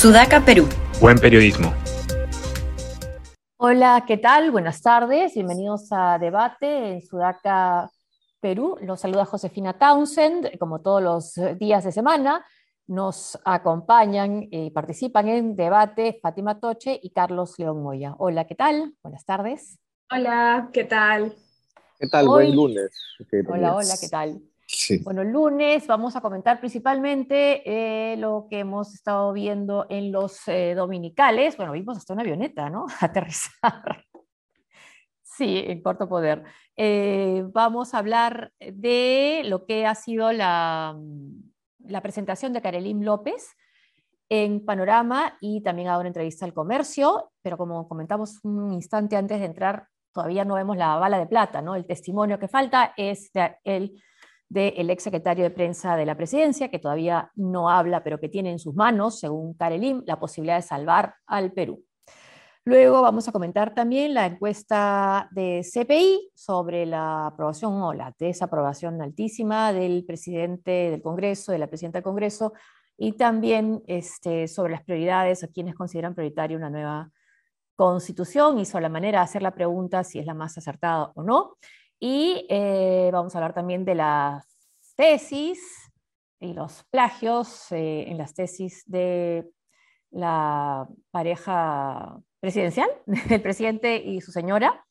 Sudaca, Perú. Buen periodismo. Hola, ¿qué tal? Buenas tardes. Bienvenidos a Debate en Sudaca, Perú. Los saluda Josefina Townsend, como todos los días de semana. Nos acompañan y participan en debate Fátima Toche y Carlos León Moya. Hola, ¿qué tal? Buenas tardes. Hola, ¿qué tal? ¿Qué tal? Buen lunes. Hola, hola, ¿qué tal? Bueno, el lunes vamos a comentar principalmente eh, lo que hemos estado viendo en los eh, dominicales. Bueno, vimos hasta una avioneta, ¿no? Aterrizar. Sí, en corto poder. Eh, vamos a hablar de lo que ha sido la, la presentación de Karelim López en Panorama y también dado una entrevista al comercio, pero como comentamos un instante antes de entrar, todavía no vemos la bala de plata, ¿no? El testimonio que falta es de el del ex secretario de prensa de la presidencia, que todavía no habla, pero que tiene en sus manos, según Karelim, la posibilidad de salvar al Perú. Luego vamos a comentar también la encuesta de CPI sobre la aprobación o la desaprobación altísima del presidente del Congreso, de la presidenta del Congreso, y también este, sobre las prioridades, a quienes consideran prioritaria una nueva constitución y sobre la manera de hacer la pregunta si es la más acertada o no. Y eh, vamos a hablar también de las tesis y los plagios eh, en las tesis de la pareja presidencial, del presidente y su señora,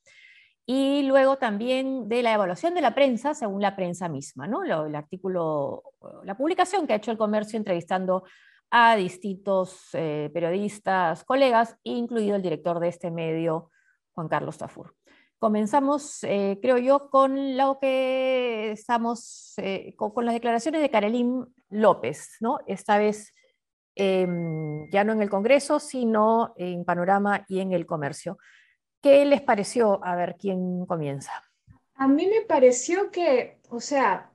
y luego también de la evaluación de la prensa según la prensa misma, ¿no? el artículo, la publicación que ha hecho el comercio entrevistando a distintos eh, periodistas, colegas, incluido el director de este medio, Juan Carlos Tafur. Comenzamos, eh, creo yo, con lo que estamos, eh, con, las declaraciones de Carolín López, ¿no? Esta vez em, ya no en el Congreso, sino en Panorama y en el Comercio. ¿Qué les pareció? A ver, ¿quién comienza? A mí me pareció que, o sea,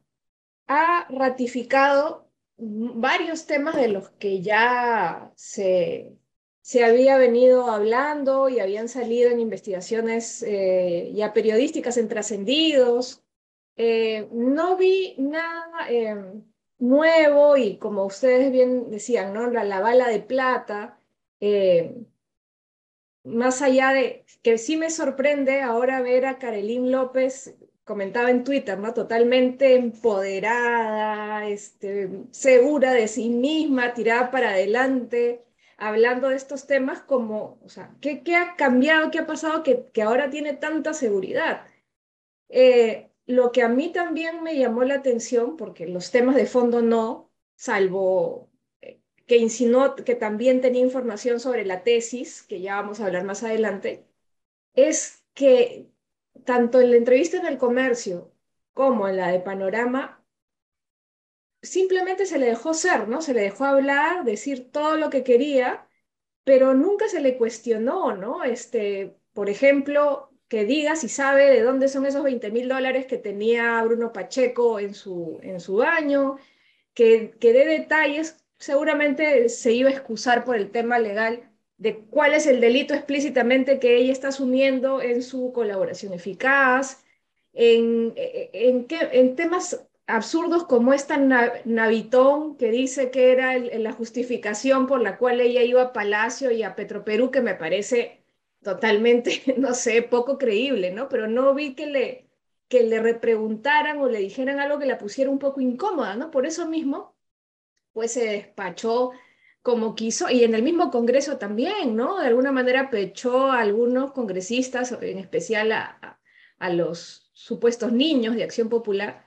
ha ratificado varios temas de los que ya se, se había venido hablando y habían salido en investigaciones eh, ya periodísticas en trascendidos. Eh, no vi nada em, nuevo y como ustedes bien decían, ¿no? la, bala de plata, más allá de que sí me sorprende ahora ver a Carolín López, comentaba en Twitter, ¿no? totalmente empoderada, este, segura de sí misma, tirada para adelante hablando de estos temas como, o sea, ¿qué, qué ha cambiado, qué ha pasado que, que ahora tiene tanta seguridad? Eh, lo que a mí también me llamó la atención, porque los temas de fondo no, salvo eh, que insinuó que también tenía información sobre la tesis, que ya vamos a hablar más adelante, es que tanto en la entrevista en el comercio como en la de Panorama, simplemente se le dejó ser, ¿no? Se le dejó hablar, decir todo lo que quería, pero nunca se le cuestionó, ¿no? Este, por ejemplo, que diga si sabe de dónde son esos 20 mil dólares que tenía Bruno Pacheco en su, en su baño, que, que dé detalles, seguramente se iba a excusar por el tema legal de cuál es el delito explícitamente que ella está asumiendo en su colaboración eficaz, en, en, en, en temas absurdos como esta Navitón que dice que era la justificación por la cual ella iba a Palacio y a Petroperú, que me parece totalmente, no sé, poco creíble, ¿no? Pero no vi que le, que le repreguntaran o le dijeran algo que la pusiera un poco incómoda, ¿no? Por eso mismo, pues se despachó como quiso, y en el mismo Congreso también, ¿no? De alguna manera pechó a algunos congresistas, en especial a, a los supuestos niños de Acción Popular,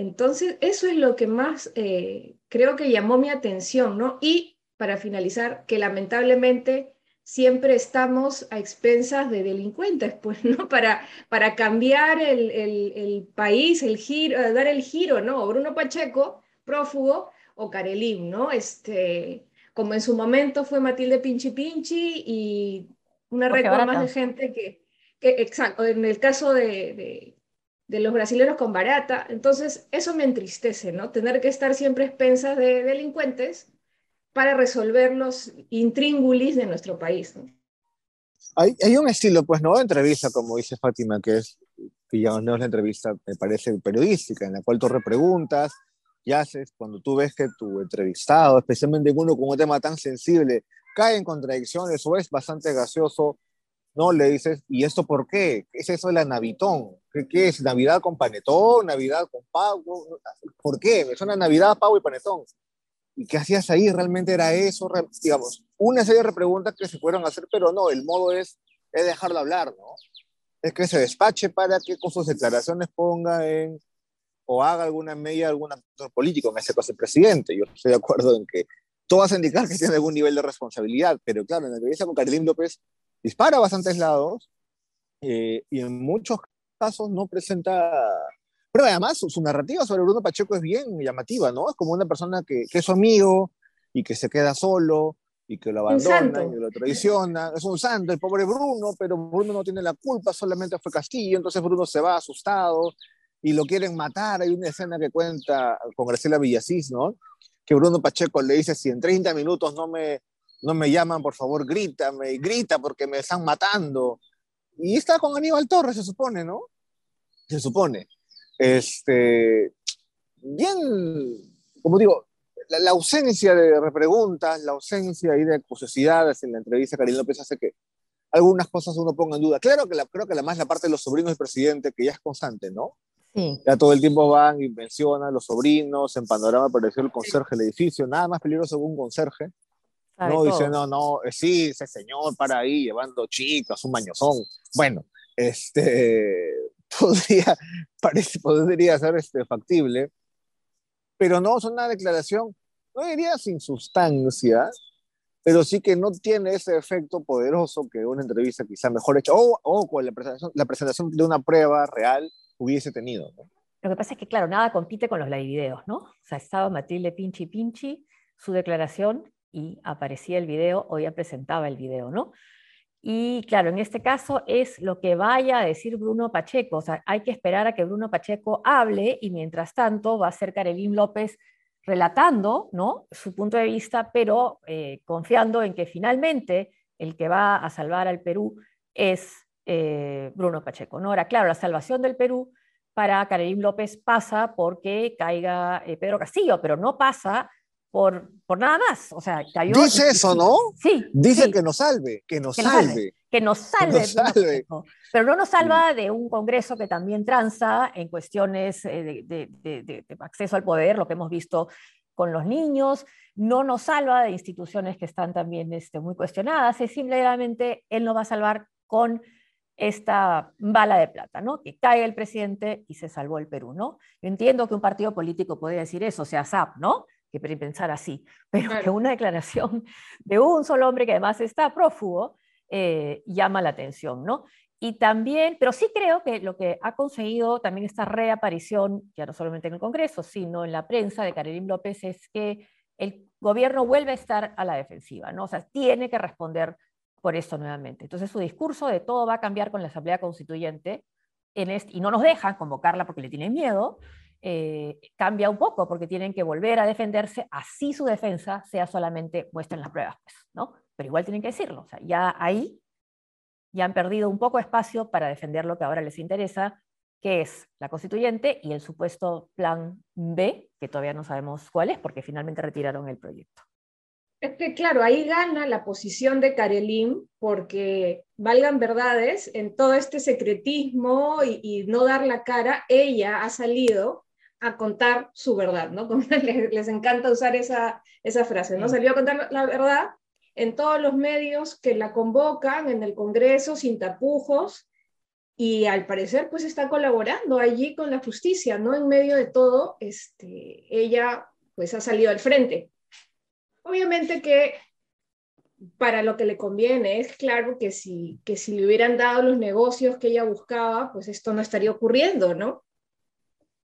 entonces, eso es lo que más eh, creo que llamó mi atención, ¿no? Y para finalizar, que lamentablemente siempre estamos a expensas de delincuentes, pues, ¿no? Para, para cambiar el, el, país, el giro, eh, dar el giro, ¿no? Bruno Pacheco, prófugo, o Karelim, ¿no? Este, como en su momento fue Matilde Pinchi Pinchi y una red más de gente que, que, exacto, en el caso de de los brasileños con barata. Entonces, eso me entristece, ¿no? Tener que estar siempre expensas de delincuentes para resolver los intríngulis de nuestro país. ¿no? Hay, hay, un estilo, pues, no de entrevista, como dice Fátima, que es, que ya no es la entrevista, me parece periodística, en la cual tú repreguntas y haces, cuando tú ves que tu entrevistado, especialmente uno con un tema tan sensible, cae en contradicciones o es bastante gaseoso, ¿no? Le dices, ¿y esto por qué? ¿Qué es eso de la Navitón? ¿Qué, qué es? ¿Navidad con panetón? ¿Navidad con pavo? ¿Por qué? Me suena Navidad, pavo y panetón. ¿Y qué hacías ahí? ¿Realmente era eso? Digamos, una serie de preguntas que se fueron a hacer, pero no, el modo es, es dejarlo hablar, ¿no? Es que se despache para que con sus declaraciones ponga en o haga alguna media algún actor político, en ese caso el presidente. Yo estoy de acuerdo en que todo hace indicar que tiene algún nivel de responsabilidad, pero claro, en la entrevista con Carolín López dispara a bastantes lados eh, y en muchos casos no presenta pero además su, narrativa sobre Bruno Pacheco es bien llamativa, ¿no? Es como una persona que, que, es su amigo y que se queda solo y que lo abandona y lo traiciona. Es un santo, el pobre Bruno, pero Bruno no tiene la culpa, solamente fue Castillo, entonces Bruno se va asustado y lo quieren matar. Hay una escena que cuenta con Graciela Villasís, ¿no? Que Bruno Pacheco le dice, si en 30 minutos no me, no me llaman, por favor, grítame, grita porque me están matando. Y está con Aníbal Torres, se supone, ¿no? Se supone. Este, bien, como digo, la, ausencia de repreguntas, la ausencia de curiosidades en la entrevista Karim López hace que algunas cosas uno ponga en duda. Claro que la, creo que la más la parte de los sobrinos del presidente, que ya es constante, ¿no? Sí. Ya todo el tiempo van y mencionan los sobrinos, en panorama apareció el conserje del edificio, nada más peligroso que un conserje. No, dice, no, no, eh, sí, ese señor para ahí llevando chicas, un mañozón. Bueno, este, podría, parece, podría ser este, factible, pero no es una declaración, no diría sin sustancia, pero sí que no tiene ese efecto poderoso que una entrevista quizá mejor hecha o, o con la presentación, la presentación de una prueba real hubiese tenido. Lo que pasa es que, claro, nada compite con los live videos, ¿no? O sea, estaba Matilde Pinchi Pinchi, su declaración, y aparecía el video, o ya presentaba el video, ¿no? Y claro, en este caso es lo que vaya a decir Bruno Pacheco. O sea, hay que esperar a que Bruno Pacheco hable y mientras tanto va a ser Karelín López relatando ¿no? su punto de vista, pero eh, confiando en que finalmente el que va a salvar al Perú es eh, Bruno Pacheco. ¿no? Ahora, claro, la salvación del Perú para Karelín López pasa porque caiga eh, Pedro Castillo, pero no pasa por, por nada más. O sea, cayó, Dice eso, ¿no? Sí. Dice que nos salve, que nos salve. Que nos salve. Pero no nos salva de un Congreso que también tranza en cuestiones eh, de, de, de, acceso al poder, lo que hemos visto con los niños, no nos salva de instituciones que están también este, muy cuestionadas, es simplemente él no va a salvar con esta bala de plata, ¿no? Que cae el presidente y se salvó el Perú, ¿no? Yo entiendo que un partido político puede decir eso, o sea, SAP, ¿no? Que pensar así, pero que una declaración de un solo hombre que además está prófugo eh, llama la atención, ¿no? Y también, pero sí creo que lo que ha conseguido también esta reaparición, ya no solamente en el Congreso, sino en la prensa de Karelim López, es que el gobierno vuelve a estar a la defensiva, ¿no? O sea, tiene que responder por esto nuevamente. Entonces su discurso de todo va a cambiar con la Asamblea Constituyente en este, y no nos dejan convocarla porque le tienen miedo, eh, cambia un poco porque tienen que volver a defenderse, así su defensa sea solamente muestren las pruebas, pues, ¿no? Pero igual tienen que decirlo, o sea, ya ahí ya han perdido un poco espacio para defender lo que ahora les interesa, que es la constituyente y el supuesto plan B, que todavía no sabemos cuál es, porque finalmente retiraron el proyecto. Es que, claro, ahí gana la posición de Karelim, porque valgan verdades, en todo este secretismo y, no dar la cara, ella ha salido a contar su verdad, ¿no? les, encanta usar esa, esa frase, ¿no? Salió a contar la verdad en todos los medios que la convocan, en el Congreso, sin tapujos, y al parecer pues está colaborando allí con la justicia, ¿no? En medio de todo, este, ella pues ha salido al frente. Obviamente que para lo que le conviene, es claro que si, que si le hubieran dado los negocios que ella buscaba, pues esto no estaría ocurriendo, ¿no?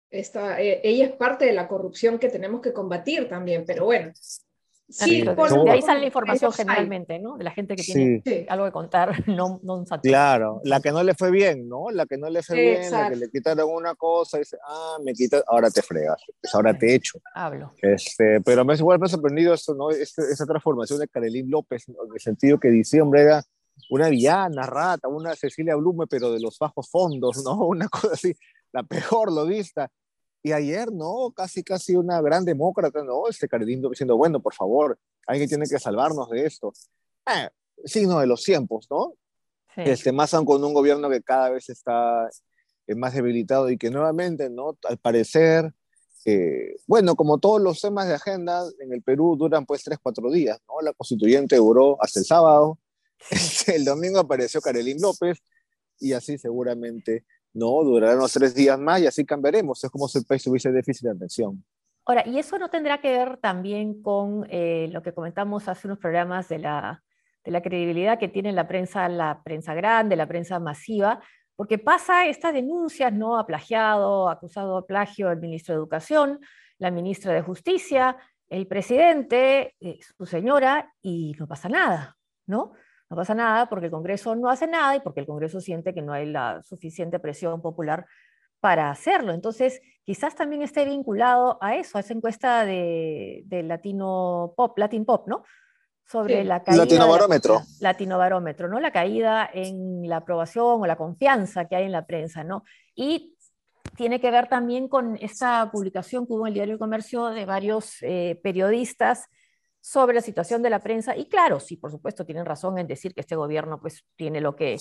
Esta, eh, ella es parte de la corrupción que tenemos que combatir también, pero bueno. Sí, de ahí sale la información generalmente, ¿no? De la gente que tiene algo que contar, no, no un Claro, la que no le fue bien, ¿no? La que no le fue bien, la que le quitaron una cosa, y dice, ah, me quitas, ahora te fregas, pues ahora te echo. Hablo. Este, pero me, igual me ha sorprendido esto, ¿no? Este, esa transformación de Karelín López, en el sentido que dice, hombre, era una villana, rata, una Cecilia Blume, pero de los bajos fondos, ¿no? Una cosa así, la peor lo vista Y ayer, no, casi, casi una gran demócrata, ¿no? Este Cardindo diciendo, bueno, por favor, alguien tiene que salvarnos de esto. Eh, signo de los tiempos, ¿no? Este, más aún con un gobierno que cada vez está eh, más debilitado y que nuevamente, ¿no? Al parecer, eh, bueno, como todos los temas de agenda en el Perú duran pues tres, cuatro días, ¿no? La constituyente duró hasta el sábado, el domingo apareció Carolín López y así seguramente no, durarán unos tres días más y así cambiaremos. Es como si el país tuviese déficit de atención. Ahora, ¿y eso no tendrá que ver también con eh, lo que comentamos hace unos programas de la, de la credibilidad que tiene la prensa, la prensa grande, la prensa masiva? Porque pasa estas denuncias, ¿no? Ha plagiado, acusado de plagio el ministro de Educación, la ministra de Justicia, el presidente, eh, su señora, y no pasa nada, ¿no? No pasa nada porque el Congreso no hace nada y porque el Congreso siente que no hay la suficiente presión popular para hacerlo. Entonces, quizás también esté vinculado a eso, a esa encuesta de, Latino Pop, Latin Pop, ¿no? Sobre la caída. Latinobarómetro. Latinobarómetro, ¿no? La caída en la aprobación o la confianza que hay en la prensa, ¿no? Y tiene que ver también con esta publicación que hubo en el Diario del Comercio de varios eh, periodistas sobre la situación de la prensa. Y claro, sí, por supuesto, tienen razón en decir que este gobierno pues tiene lo que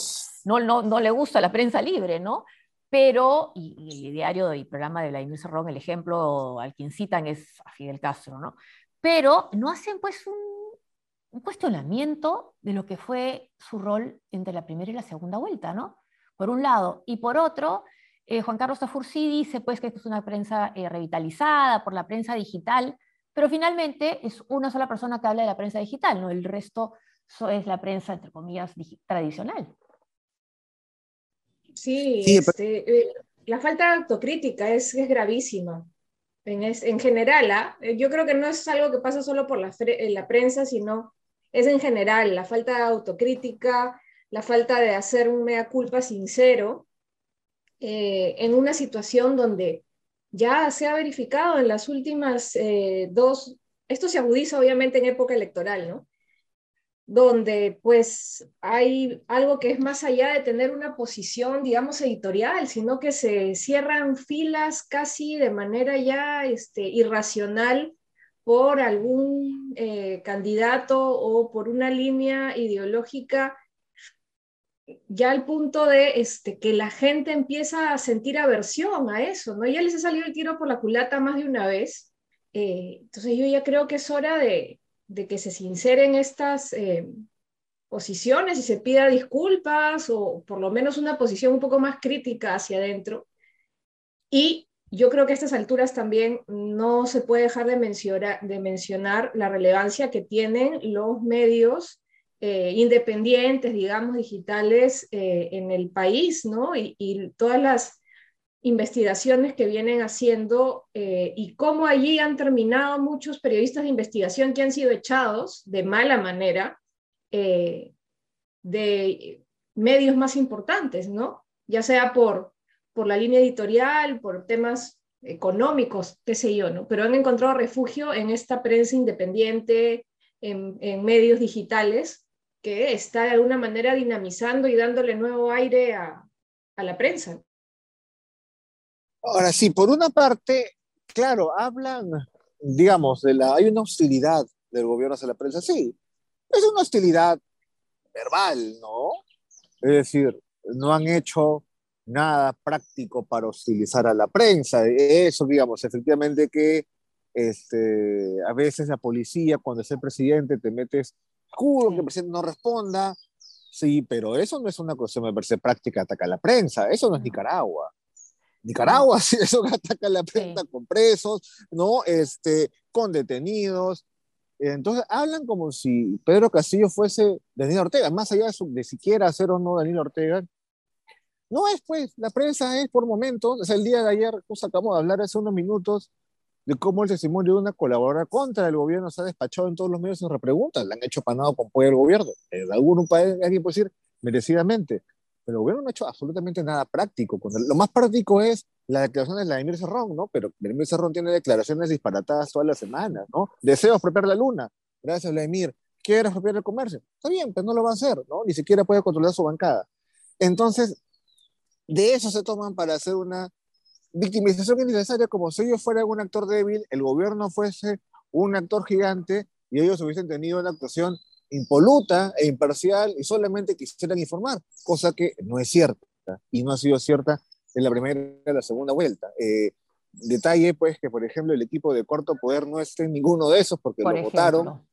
no, no, no le gusta la prensa libre, ¿no? Pero, y, el diario y programa de la Inés Cerrón, el ejemplo al que incitan es a Fidel Castro, ¿no? Pero no hacen pues un, cuestionamiento de lo que fue su rol entre la primera y la segunda vuelta, ¿no? Por un lado. Y por otro, eh, Juan Carlos Tafur sí dice pues que es una prensa eh, revitalizada por la prensa digital, pero finalmente es una sola persona que habla de la prensa digital, ¿no? El resto es la prensa, entre comillas, tradicional. Sí, este, eh, la falta de autocrítica es, es gravísima. En, en general, ¿ah? eh, yo creo que no es algo que pasa solo por la, la prensa, sino es en general la falta de autocrítica, la falta de hacer un mea culpa sincero eh, en una situación donde ya se ha verificado en las últimas eh, dos, esto se agudiza obviamente en época electoral, ¿no? Donde pues hay algo que es más allá de tener una posición, digamos, editorial, sino que se cierran filas casi de manera ya este, irracional por algún eh, candidato o por una línea ideológica ya al punto de este, que la gente empieza a sentir aversión a eso, ¿no? Ya les ha salido el tiro por la culata más de una vez. Eh, entonces yo ya creo que es hora de, que se sinceren estas eh, posiciones y se pida disculpas o por lo menos una posición un poco más crítica hacia adentro. Y yo creo que a estas alturas también no se puede dejar de mencionar, de mencionar la relevancia que tienen los medios eh, independientes, digamos, digitales eh, en el país, ¿no? Y, todas las investigaciones que vienen haciendo eh, y cómo allí han terminado muchos periodistas de investigación que han sido echados de mala manera de medios más importantes, ¿no? Ya sea por, por la línea editorial, por temas económicos, qué sé yo, ¿no? Pero han encontrado refugio en esta prensa independiente, en, en medios digitales, que está de alguna manera dinamizando y dándole nuevo aire a, la prensa. Ahora sí, por una parte, claro, hablan, digamos, de la, hay una hostilidad del gobierno hacia la prensa, sí, es una hostilidad verbal, ¿no? Es decir, no han hecho nada práctico para hostilizar a la prensa. Eso, digamos, efectivamente que este, a veces la policía, cuando es el presidente, te metes juro que el presidente no responda. Sí, pero eso no es una cuestión, me parece, práctica atacar a la prensa. Eso no es Nicaragua. Nicaragua, sí, eso ataca a la prensa con presos, ¿no? Este, con detenidos. Entonces hablan como si Pedro Castillo fuese Daniel Ortega, más allá de, de siquiera ser o no Daniel Ortega. No es, pues, la prensa es por momentos. Es el día de ayer, pues acabamos de hablar hace unos minutos de cómo el testimonio de una colaboradora contra el gobierno se ha despachado en todos los medios sin repreguntas, le han hecho panado con pollo al gobierno. En algún país, alguien puede decir merecidamente, pero el gobierno no ha hecho absolutamente nada práctico. Lo más práctico es la declaración de Vladimir Cerrón, ¿no? Pero Vladimir Cerrón tiene declaraciones disparatadas todas las semanas, ¿no? Deseo expropiar la luna. Gracias, Vladimir. Quiere expropiar el comercio. Está bien, pero no lo va a hacer, ¿no? Ni siquiera puede controlar su bancada. Entonces, de eso se toman para hacer una victimización innecesaria como si ellos fueran un actor débil, el gobierno fuese un actor gigante y ellos hubiesen tenido una actuación impoluta e imparcial y solamente quisieran informar, cosa que no es cierta y no ha sido cierta en la primera y la segunda vuelta. Eh, detalle, pues, que por ejemplo el equipo de corto poder no esté en ninguno de esos porque lo votaron,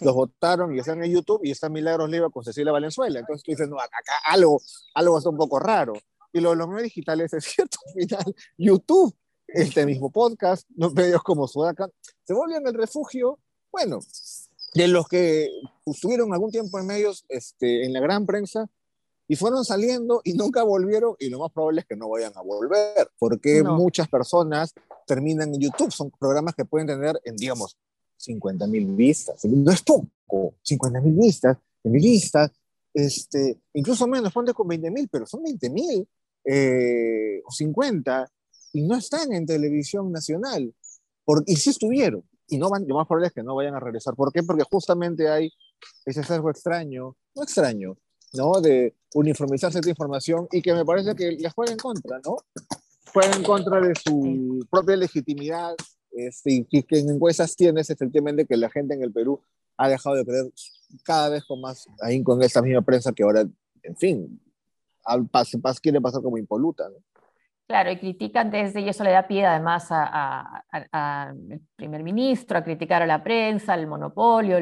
los votaron y están en YouTube y está Milagros Leiva con Cecilia Valenzuela. Entonces tú dices, no, acá, algo, algo está un poco raro. Y lo de los medios digitales es cierto, al final, YouTube, este mismo podcast, los medios como Sudaca, se vuelven el refugio, bueno, de los que estuvieron algún tiempo en medios, este, en la gran prensa, y fueron saliendo y nunca volvieron y lo más probable es que no vayan a volver, porque muchas personas terminan en YouTube, son programas que pueden tener en, digamos, 50 mil vistas, no es poco, 50 mil vistas, en vistas, este, incluso menos, ponte con 20 mil, pero son 20 mil eh, o 50 y no están en televisión nacional, por, y sí estuvieron, y no van, lo más probable es que no vayan a regresar. ¿Por qué? Porque justamente hay ese algo extraño, no extraño, ¿no? De uniformizar cierta información y que me parece que les juega en contra, ¿no? Juega en contra de su propia legitimidad este, y que en encuestas tienes efectivamente que la gente en el Perú ha dejado de creer cada vez con más ahí con esta misma prensa que ahora, en fin, al quiere pasar como impoluta. Claro, y critican desde, y eso le da pie además al primer ministro, a criticar a la prensa, al monopolio,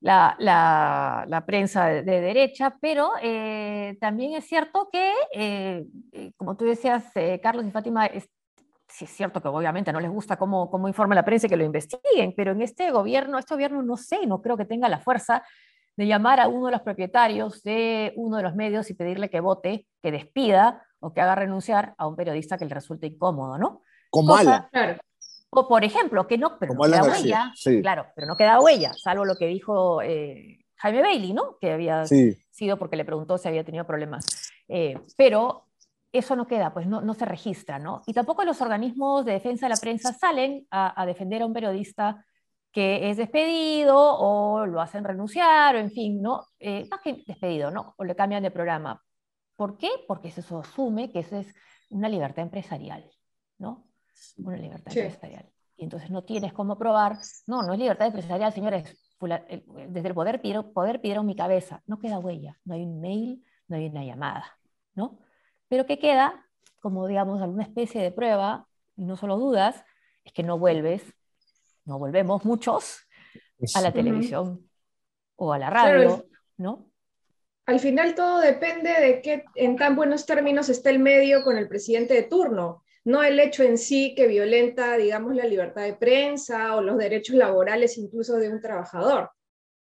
la, la, prensa de, derecha, pero eh, también es cierto que, eh, eh, como tú decías, Carlos y Fátima, es, sí es cierto que obviamente no les gusta cómo, cómo informa la prensa y que lo investiguen, pero en este gobierno, este gobierno no sé, no creo que tenga la fuerza de llamar a uno de los propietarios de uno de los medios y pedirle que vote, que despida o que haga renunciar a un periodista que le resulte incómodo, ¿no? Como Ala. O por ejemplo, que no, pero no queda huella, claro, pero no queda huella, salvo lo que dijo eh, Jaime Bailey, ¿no? Que había sido porque le preguntó si había tenido problemas. Eh, pero eso no queda, pues no, no, se registra, ¿no? Y tampoco los organismos de defensa de la prensa salen a, defender a un periodista que es despedido o lo hacen renunciar, o en fin, ¿no? Eh, más que despedido, ¿no? O le cambian de programa. ¿Por qué? Porque eso asume que eso es una libertad empresarial, ¿no? una libertad empresarial. Y entonces no tienes cómo probar, no, no es libertad empresarial, señores, desde el poder pidieron, poder pidieron mi cabeza, no queda huella, no hay un mail, no hay una llamada, ¿no? Pero ¿qué queda? Como digamos alguna especie de prueba, y no solo dudas, es que no vuelves, no volvemos muchos a la televisión o a la radio, ¿no? Al final todo depende de qué en tan buenos términos está el medio con el presidente de turno no el hecho en sí que violenta, digamos, la libertad de prensa o los derechos laborales incluso de un trabajador.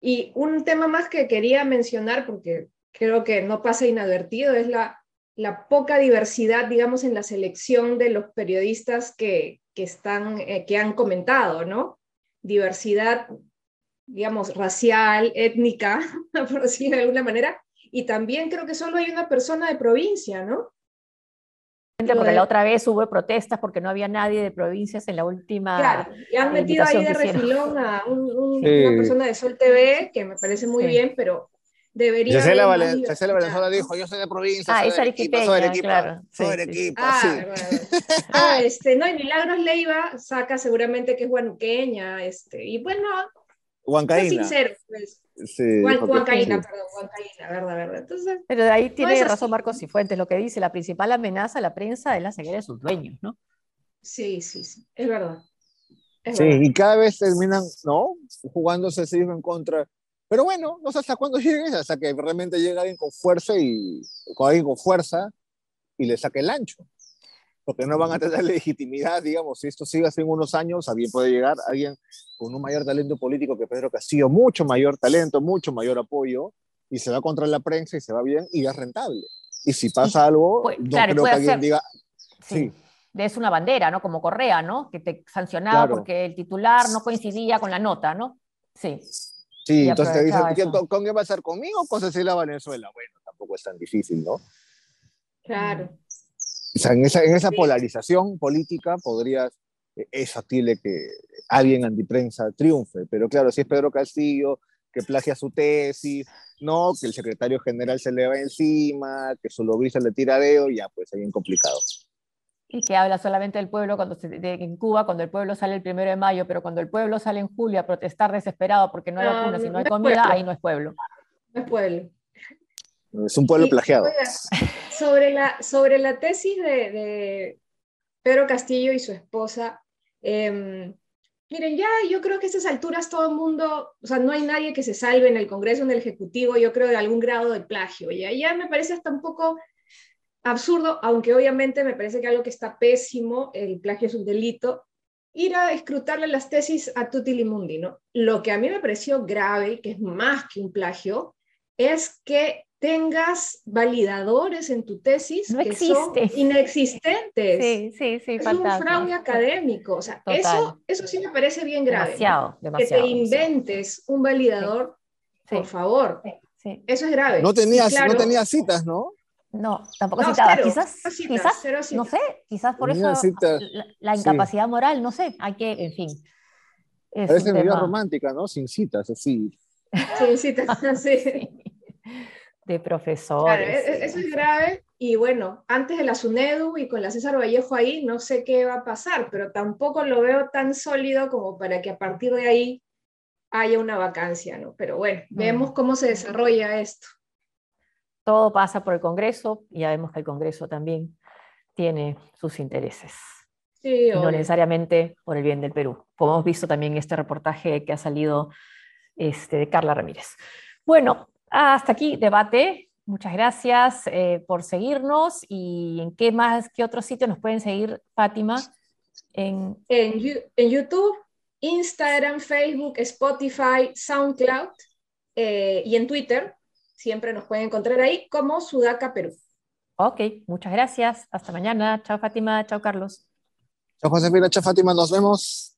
Y un tema más que quería mencionar, porque creo que no pasa inadvertido, es la, la poca diversidad, digamos, en la selección de los periodistas que, que están, eh, que han comentado, ¿no? Diversidad, digamos, racial, étnica, por decirlo de alguna manera, y también creo que solo hay una persona de provincia, ¿no? porque la otra vez hubo protestas porque no había nadie de provincias en la última. Claro, y han metido ahí de refilón a una persona de Sol TV, que me parece muy bien, pero debería. Cecilia Valenzuela dijo: Yo soy de provincia. Ah, es arequipeña, soy Arequipa, claro. Soy Arequipa, ah, sí. ah, este, no, y Milagros Leiva saca seguramente que es guanuqueña, este, y bueno. Huancaína. sincero, pues. Sí, Huancaína, perdón, Huancaína, verdad, verdad. Entonces, Pero de ahí tiene razón Marcos Cifuentes, lo que dice, la principal amenaza a la prensa es la ceguera de sus dueños, ¿no? Sí, sí, sí, es verdad. sí, y cada vez terminan, ¿no? Jugándose así en contra. Pero bueno, no sé hasta cuándo llegue, hasta que realmente llegue alguien con fuerza y con alguien con fuerza y le saque el ancho porque no van a tener legitimidad, digamos, si esto sigue así en unos años, a bien puede llegar alguien con un mayor talento político que Pedro Castillo, mucho mayor talento, mucho mayor apoyo, y se va contra la prensa y se va bien y es rentable. Y si pasa algo, pues, no creo que alguien diga... Sí. Es una bandera, ¿no? Como Correa, ¿no? Que te sancionaba porque el titular no coincidía con la nota, ¿no? Sí. Sí, entonces te dicen, ¿con qué va a ser conmigo o con Cecilia Venezuela? Bueno, tampoco es tan difícil, ¿no? Claro. O sea, en esa, en esa polarización política podría, eh, es factible que alguien antiprensa triunfe, pero claro, si es Pedro Castillo, que plagia su tesis, no, que el secretario general se le va encima, que su lobista le tira dedo, ya pues es bien complicado. Y que habla solamente del pueblo cuando se, en Cuba, cuando el pueblo sale el primero de mayo, pero cuando el pueblo sale en julio a protestar desesperado porque no hay vacunas y no hay comida, ahí no es pueblo. No es pueblo. Es un pueblo plagiado. sobre, la, sobre la tesis de, de, Pedro Castillo y su esposa, em, miren, ya yo creo que a estas alturas todo el mundo, o sea, no hay nadie que se salve en el Congreso, en el Ejecutivo, yo creo, de algún grado de plagio. Ya, ya me parece hasta un poco absurdo, aunque obviamente me parece que algo que está pésimo, el plagio es un delito, ir a escrutarle las tesis a Tutti Limundi, ¿no? Lo que a mí me pareció grave, que es más que un plagio, es que tengas validadores en tu tesis que son inexistentes. Sí, sí, sí, es un fraude académico. O sea, eso, eso sí me parece bien grave. Demasiado, demasiado. Que te inventes un validador, por favor. Eso es grave. No tenía, no tenía citas, ¿no? No, tampoco citaba. quizás, quizás no sé, quizás por eso la, incapacidad moral, no sé, hay que, en fin. Parece una romántica, ¿no? Sin citas, así. Sin citas, sí. De profesores. Claro, e, e, eso es grave. Y bueno, antes de la SUNEDU y con la César Vallejo ahí, no sé qué va a pasar, pero tampoco lo veo tan sólido como para que a partir de ahí haya una vacancia, ¿no? Pero bueno, mm. vemos cómo se desarrolla esto todo pasa por el Congreso y ya vemos que el Congreso también tiene sus intereses. Sí, no necesariamente por el bien del Perú, como hemos visto también en este reportaje que ha salido este, de Carla Ramírez. Bueno, hasta aquí debate. Muchas gracias eh, por seguirnos y en qué más, qué otro sitio nos pueden seguir, Fátima. En, en, YouTube, Instagram, Facebook, Spotify, SoundCloud eh, y en Twitter siempre nos pueden encontrar ahí como Sudaca Perú. Ok, muchas gracias. Hasta mañana. Chao Fátima, chao Carlos. Chao Josefina, chao Fátima, nos vemos.